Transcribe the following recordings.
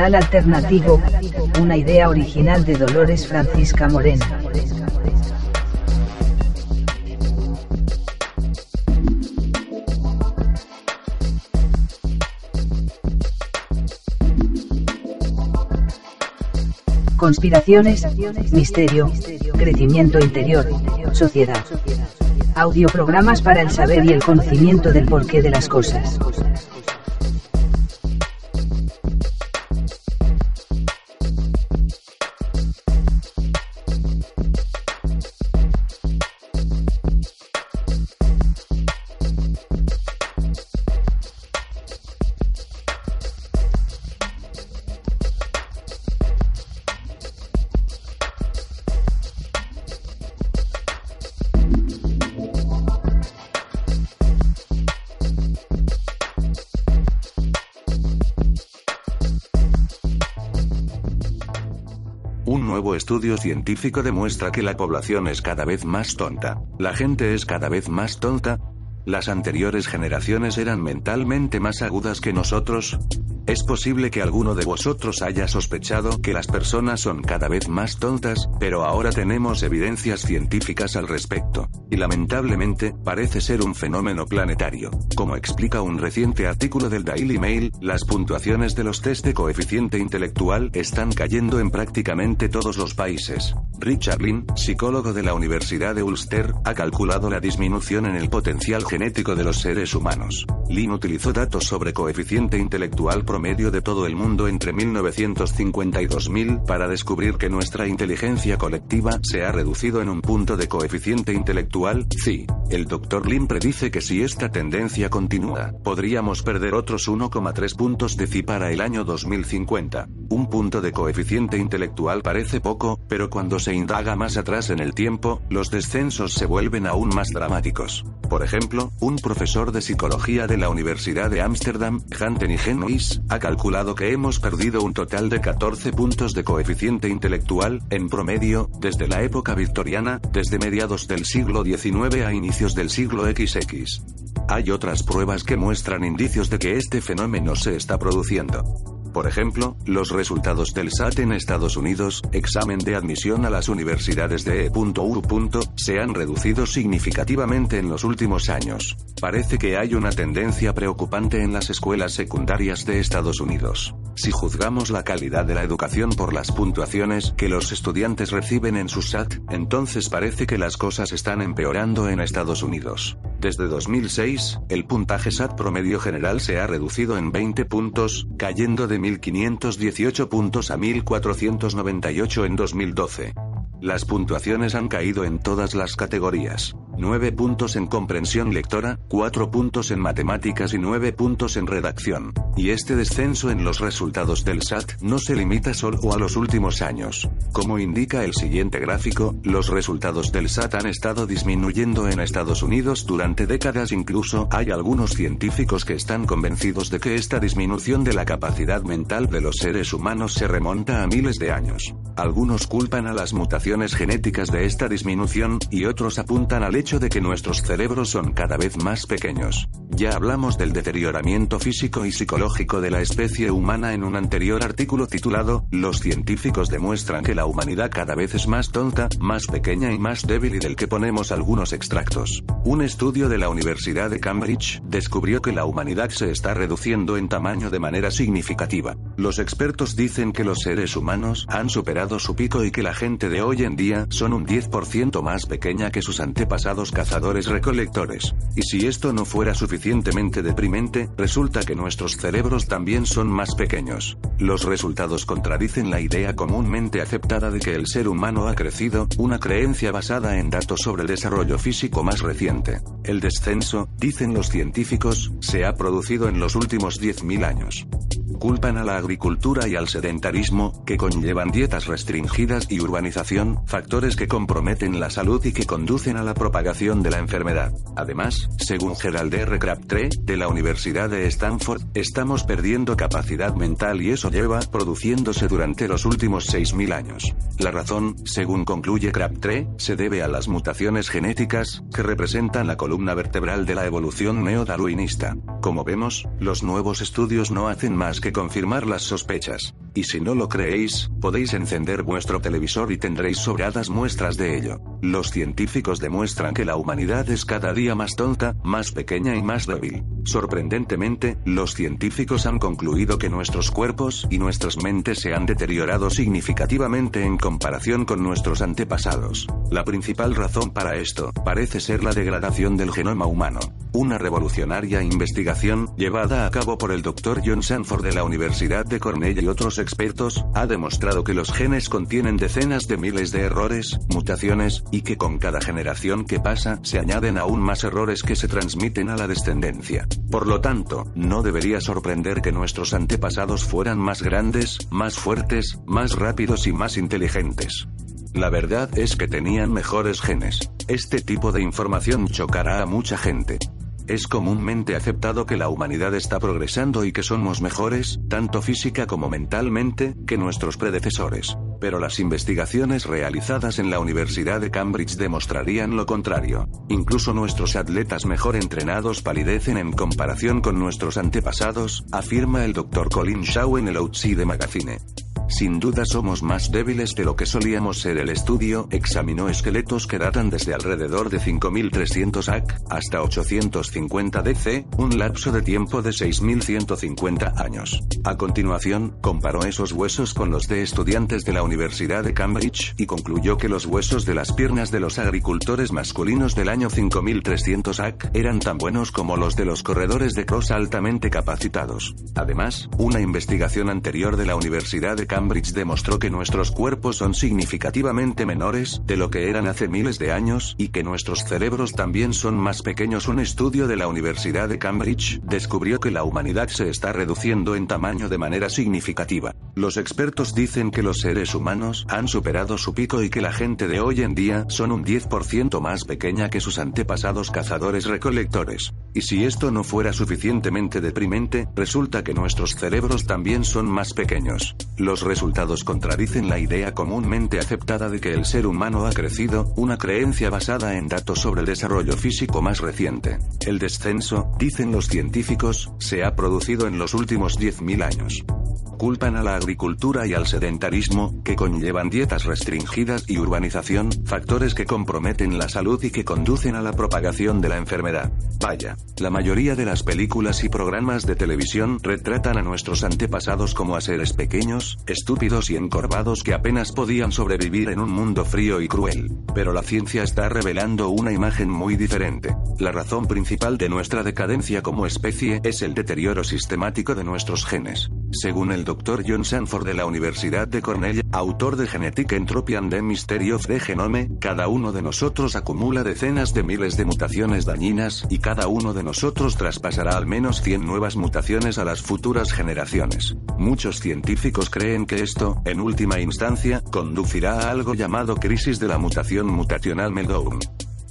Alternativo, una idea original de Dolores Francisca Moreno. Conspiraciones, misterio, crecimiento interior, sociedad. Audioprogramas para el saber y el conocimiento del porqué de las cosas. Estudio científico demuestra que la población es cada vez más tonta. La gente es cada vez más tonta. Las anteriores generaciones eran mentalmente más agudas que nosotros. Es posible que alguno de vosotros haya sospechado que las personas son cada vez más tontas, pero ahora tenemos evidencias científicas al respecto. Y lamentablemente, parece ser un fenómeno planetario. Como explica un reciente artículo del Daily Mail, las puntuaciones de los test de coeficiente intelectual están cayendo en prácticamente todos los países. Richard Lynn, psicólogo de la Universidad de Ulster, ha calculado la disminución en el potencial genético de los seres humanos. Lynn utilizó datos sobre coeficiente intelectual promedio de todo el mundo entre 1950 y 2000 para descubrir que nuestra inteligencia colectiva se ha reducido en un punto de coeficiente intelectual, sí. El Dr. Lin predice que si esta tendencia continúa, podríamos perder otros 1,3 puntos de CI para el año 2050. Un punto de coeficiente intelectual parece poco, pero cuando se indaga más atrás en el tiempo, los descensos se vuelven aún más dramáticos. Por ejemplo, un profesor de psicología de la Universidad de Ámsterdam, Hanten Genois, ha calculado que hemos perdido un total de 14 puntos de coeficiente intelectual, en promedio, desde la época victoriana, desde mediados del siglo XIX a inicios del siglo XX. Hay otras pruebas que muestran indicios de que este fenómeno se está produciendo. Por ejemplo, los resultados del SAT en Estados Unidos, examen de admisión a las universidades de E.U. se han reducido significativamente en los últimos años. Parece que hay una tendencia preocupante en las escuelas secundarias de Estados Unidos. Si juzgamos la calidad de la educación por las puntuaciones que los estudiantes reciben en su SAT, entonces parece que las cosas están empeorando en Estados Unidos. Desde 2006, el puntaje SAT promedio general se ha reducido en 20 puntos, cayendo de 1.518 puntos a 1.498 en 2012. Las puntuaciones han caído en todas las categorías. 9 puntos en comprensión lectora, 4 puntos en matemáticas y 9 puntos en redacción. Y este descenso en los resultados del SAT no se limita solo a los últimos años. Como indica el siguiente gráfico, los resultados del SAT han estado disminuyendo en Estados Unidos durante décadas incluso hay algunos científicos que están convencidos de que esta disminución de la capacidad mental de los seres humanos se remonta a miles de años. Algunos culpan a las mutaciones genéticas de esta disminución, y otros apuntan al hecho de que nuestros cerebros son cada vez más pequeños. Ya hablamos del deterioramiento físico y psicológico de la especie humana en un anterior artículo titulado, Los científicos demuestran que la humanidad cada vez es más tonta, más pequeña y más débil y del que ponemos algunos extractos. Un estudio de la Universidad de Cambridge descubrió que la humanidad se está reduciendo en tamaño de manera significativa. Los expertos dicen que los seres humanos han superado su pico y que la gente de hoy en día son un 10% más pequeña que sus antepasados cazadores-recolectores. Y si esto no fuera suficientemente deprimente, resulta que nuestros cerebros también son más pequeños. Los resultados contradicen la idea comúnmente aceptada de que el ser humano ha crecido, una creencia basada en datos sobre el desarrollo físico más reciente. El descenso, dicen los científicos, se ha producido en los últimos 10.000 años culpan a la agricultura y al sedentarismo, que conllevan dietas restringidas y urbanización, factores que comprometen la salud y que conducen a la propagación de la enfermedad. Además, según Gerald R. Crabtree, de la Universidad de Stanford, estamos perdiendo capacidad mental y eso lleva produciéndose durante los últimos 6.000 años. La razón, según concluye Crabtree, se debe a las mutaciones genéticas, que representan la columna vertebral de la evolución neodarwinista. Como vemos, los nuevos estudios no hacen más que confirmar las sospechas. Y si no lo creéis, podéis encender vuestro televisor y tendréis sobradas muestras de ello. Los científicos demuestran que la humanidad es cada día más tonta, más pequeña y más débil. Sorprendentemente, los científicos han concluido que nuestros cuerpos y nuestras mentes se han deteriorado significativamente en comparación con nuestros antepasados. La principal razón para esto parece ser la degradación del genoma humano. Una revolucionaria investigación, llevada a cabo por el Dr. John Sanford de la Universidad de Cornell y otros expertos, ha demostrado que los genes contienen decenas de miles de errores, mutaciones, y que con cada generación que pasa se añaden aún más errores que se transmiten a la descendencia. Por lo tanto, no debería sorprender que nuestros antepasados fueran más grandes, más fuertes, más rápidos y más inteligentes. La verdad es que tenían mejores genes. Este tipo de información chocará a mucha gente. Es comúnmente aceptado que la humanidad está progresando y que somos mejores, tanto física como mentalmente, que nuestros predecesores. Pero las investigaciones realizadas en la Universidad de Cambridge demostrarían lo contrario. Incluso nuestros atletas mejor entrenados palidecen en comparación con nuestros antepasados, afirma el Dr. Colin Shaw en el Outside Magazine. Sin duda somos más débiles de lo que solíamos ser. El estudio examinó esqueletos que datan desde alrededor de 5300 AC hasta 850 DC, un lapso de tiempo de 6150 años. A continuación, comparó esos huesos con los de estudiantes de la Universidad de Cambridge y concluyó que los huesos de las piernas de los agricultores masculinos del año 5300 AC eran tan buenos como los de los corredores de cross altamente capacitados. Además, una investigación anterior de la Universidad de Cambridge demostró que nuestros cuerpos son significativamente menores de lo que eran hace miles de años y que nuestros cerebros también son más pequeños. Un estudio de la Universidad de Cambridge descubrió que la humanidad se está reduciendo en tamaño de manera significativa. Los expertos dicen que los seres humanos han superado su pico y que la gente de hoy en día son un 10% más pequeña que sus antepasados cazadores-recolectores. Y si esto no fuera suficientemente deprimente, resulta que nuestros cerebros también son más pequeños. Los resultados contradicen la idea comúnmente aceptada de que el ser humano ha crecido, una creencia basada en datos sobre el desarrollo físico más reciente. El descenso, dicen los científicos, se ha producido en los últimos 10.000 años culpan a la agricultura y al sedentarismo, que conllevan dietas restringidas y urbanización, factores que comprometen la salud y que conducen a la propagación de la enfermedad. Vaya, la mayoría de las películas y programas de televisión retratan a nuestros antepasados como a seres pequeños, estúpidos y encorvados que apenas podían sobrevivir en un mundo frío y cruel. Pero la ciencia está revelando una imagen muy diferente. La razón principal de nuestra decadencia como especie es el deterioro sistemático de nuestros genes. Según el Dr. John Sanford de la Universidad de Cornell, autor de Genetic Entropy and the Mystery of the Genome, cada uno de nosotros acumula decenas de miles de mutaciones dañinas y cada uno de nosotros traspasará al menos 100 nuevas mutaciones a las futuras generaciones. Muchos científicos creen que esto, en última instancia, conducirá a algo llamado crisis de la mutación mutacional meltdown.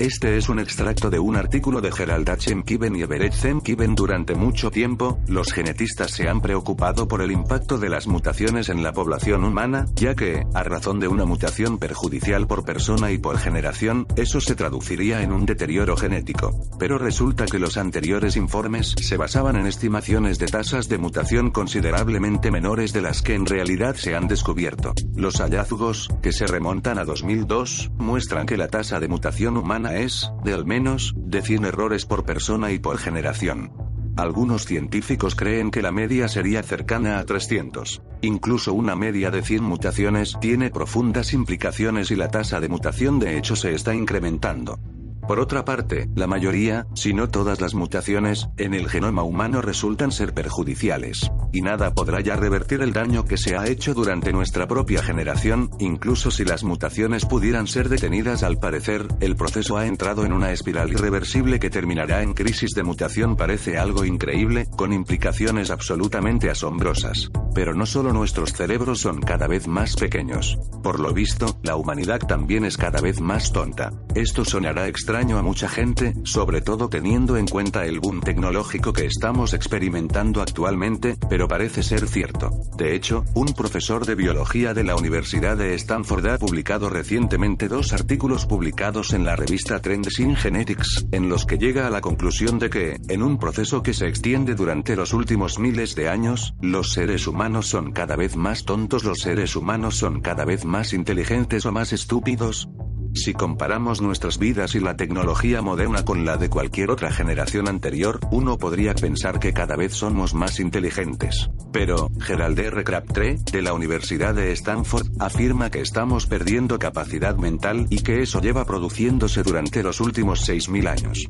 Este es un extracto de un artículo de Gerald H. Kiven y Everett Kiven. Durante mucho tiempo, los genetistas se han preocupado por el impacto de las mutaciones en la población humana, ya que, a razón de una mutación perjudicial por persona y por generación, eso se traduciría en un deterioro genético. Pero resulta que los anteriores informes se basaban en estimaciones de tasas de mutación considerablemente menores de las que en realidad se han descubierto. Los hallazgos, que se remontan a 2002, muestran que la tasa de mutación humana es, de al menos, de 100 errores por persona y por generación. Algunos científicos creen que la media sería cercana a 300. Incluso una media de 100 mutaciones tiene profundas implicaciones y la tasa de mutación de hecho se está incrementando. Por otra parte, la mayoría, si no todas las mutaciones, en el genoma humano resultan ser perjudiciales. Y nada podrá ya revertir el daño que se ha hecho durante nuestra propia generación, incluso si las mutaciones pudieran ser detenidas al parecer, el proceso ha entrado en una espiral irreversible que terminará en crisis de mutación parece algo increíble, con implicaciones absolutamente asombrosas. Pero no solo nuestros cerebros son cada vez más pequeños. Por lo visto, la humanidad también es cada vez más tonta. Esto sonará extraño a mucha gente, sobre todo teniendo en cuenta el boom tecnológico que estamos experimentando actualmente, pero parece ser cierto. De hecho, un profesor de biología de la Universidad de Stanford ha publicado recientemente dos artículos publicados en la revista Trends in Genetics, en los que llega a la conclusión de que, en un proceso que se extiende durante los últimos miles de años, los seres humanos son cada vez más tontos, los seres humanos son cada vez más inteligentes o más estúpidos, si comparamos nuestras vidas y la tecnología moderna con la de cualquier otra generación anterior, uno podría pensar que cada vez somos más inteligentes. Pero, Gerald R. Crabtree, de la Universidad de Stanford, afirma que estamos perdiendo capacidad mental y que eso lleva produciéndose durante los últimos 6.000 años.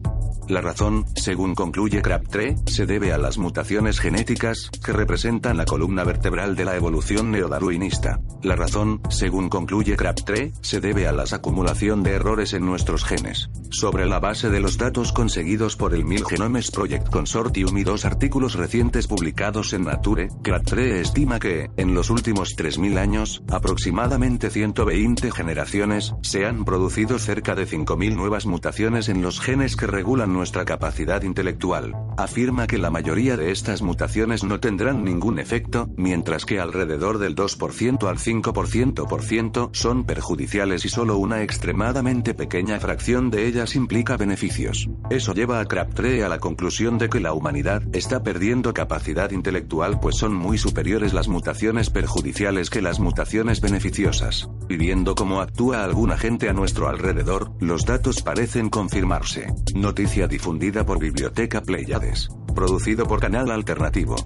La razón, según concluye Crabtree, se debe a las mutaciones genéticas, que representan la columna vertebral de la evolución neodarwinista. La razón, según concluye Crabtree, se debe a las acumulación de errores en nuestros genes. Sobre la base de los datos conseguidos por el Mil Genomes Project Consortium y dos artículos recientes publicados en Nature, Crabtree estima que, en los últimos 3.000 años, aproximadamente 120 generaciones, se han producido cerca de 5.000 nuevas mutaciones en los genes que regulan nuestra capacidad intelectual. Afirma que la mayoría de estas mutaciones no tendrán ningún efecto, mientras que alrededor del 2% al 5% son perjudiciales y solo una extremadamente pequeña fracción de ellas implica beneficios. Eso lleva a Crabtree a la conclusión de que la humanidad está perdiendo capacidad intelectual pues son muy superiores las mutaciones perjudiciales que las mutaciones beneficiosas. Viviendo como actúa alguna gente a nuestro alrededor, los datos parecen confirmarse. Noticia difundida por Biblioteca Pleiades. Producido por Canal Alternativo.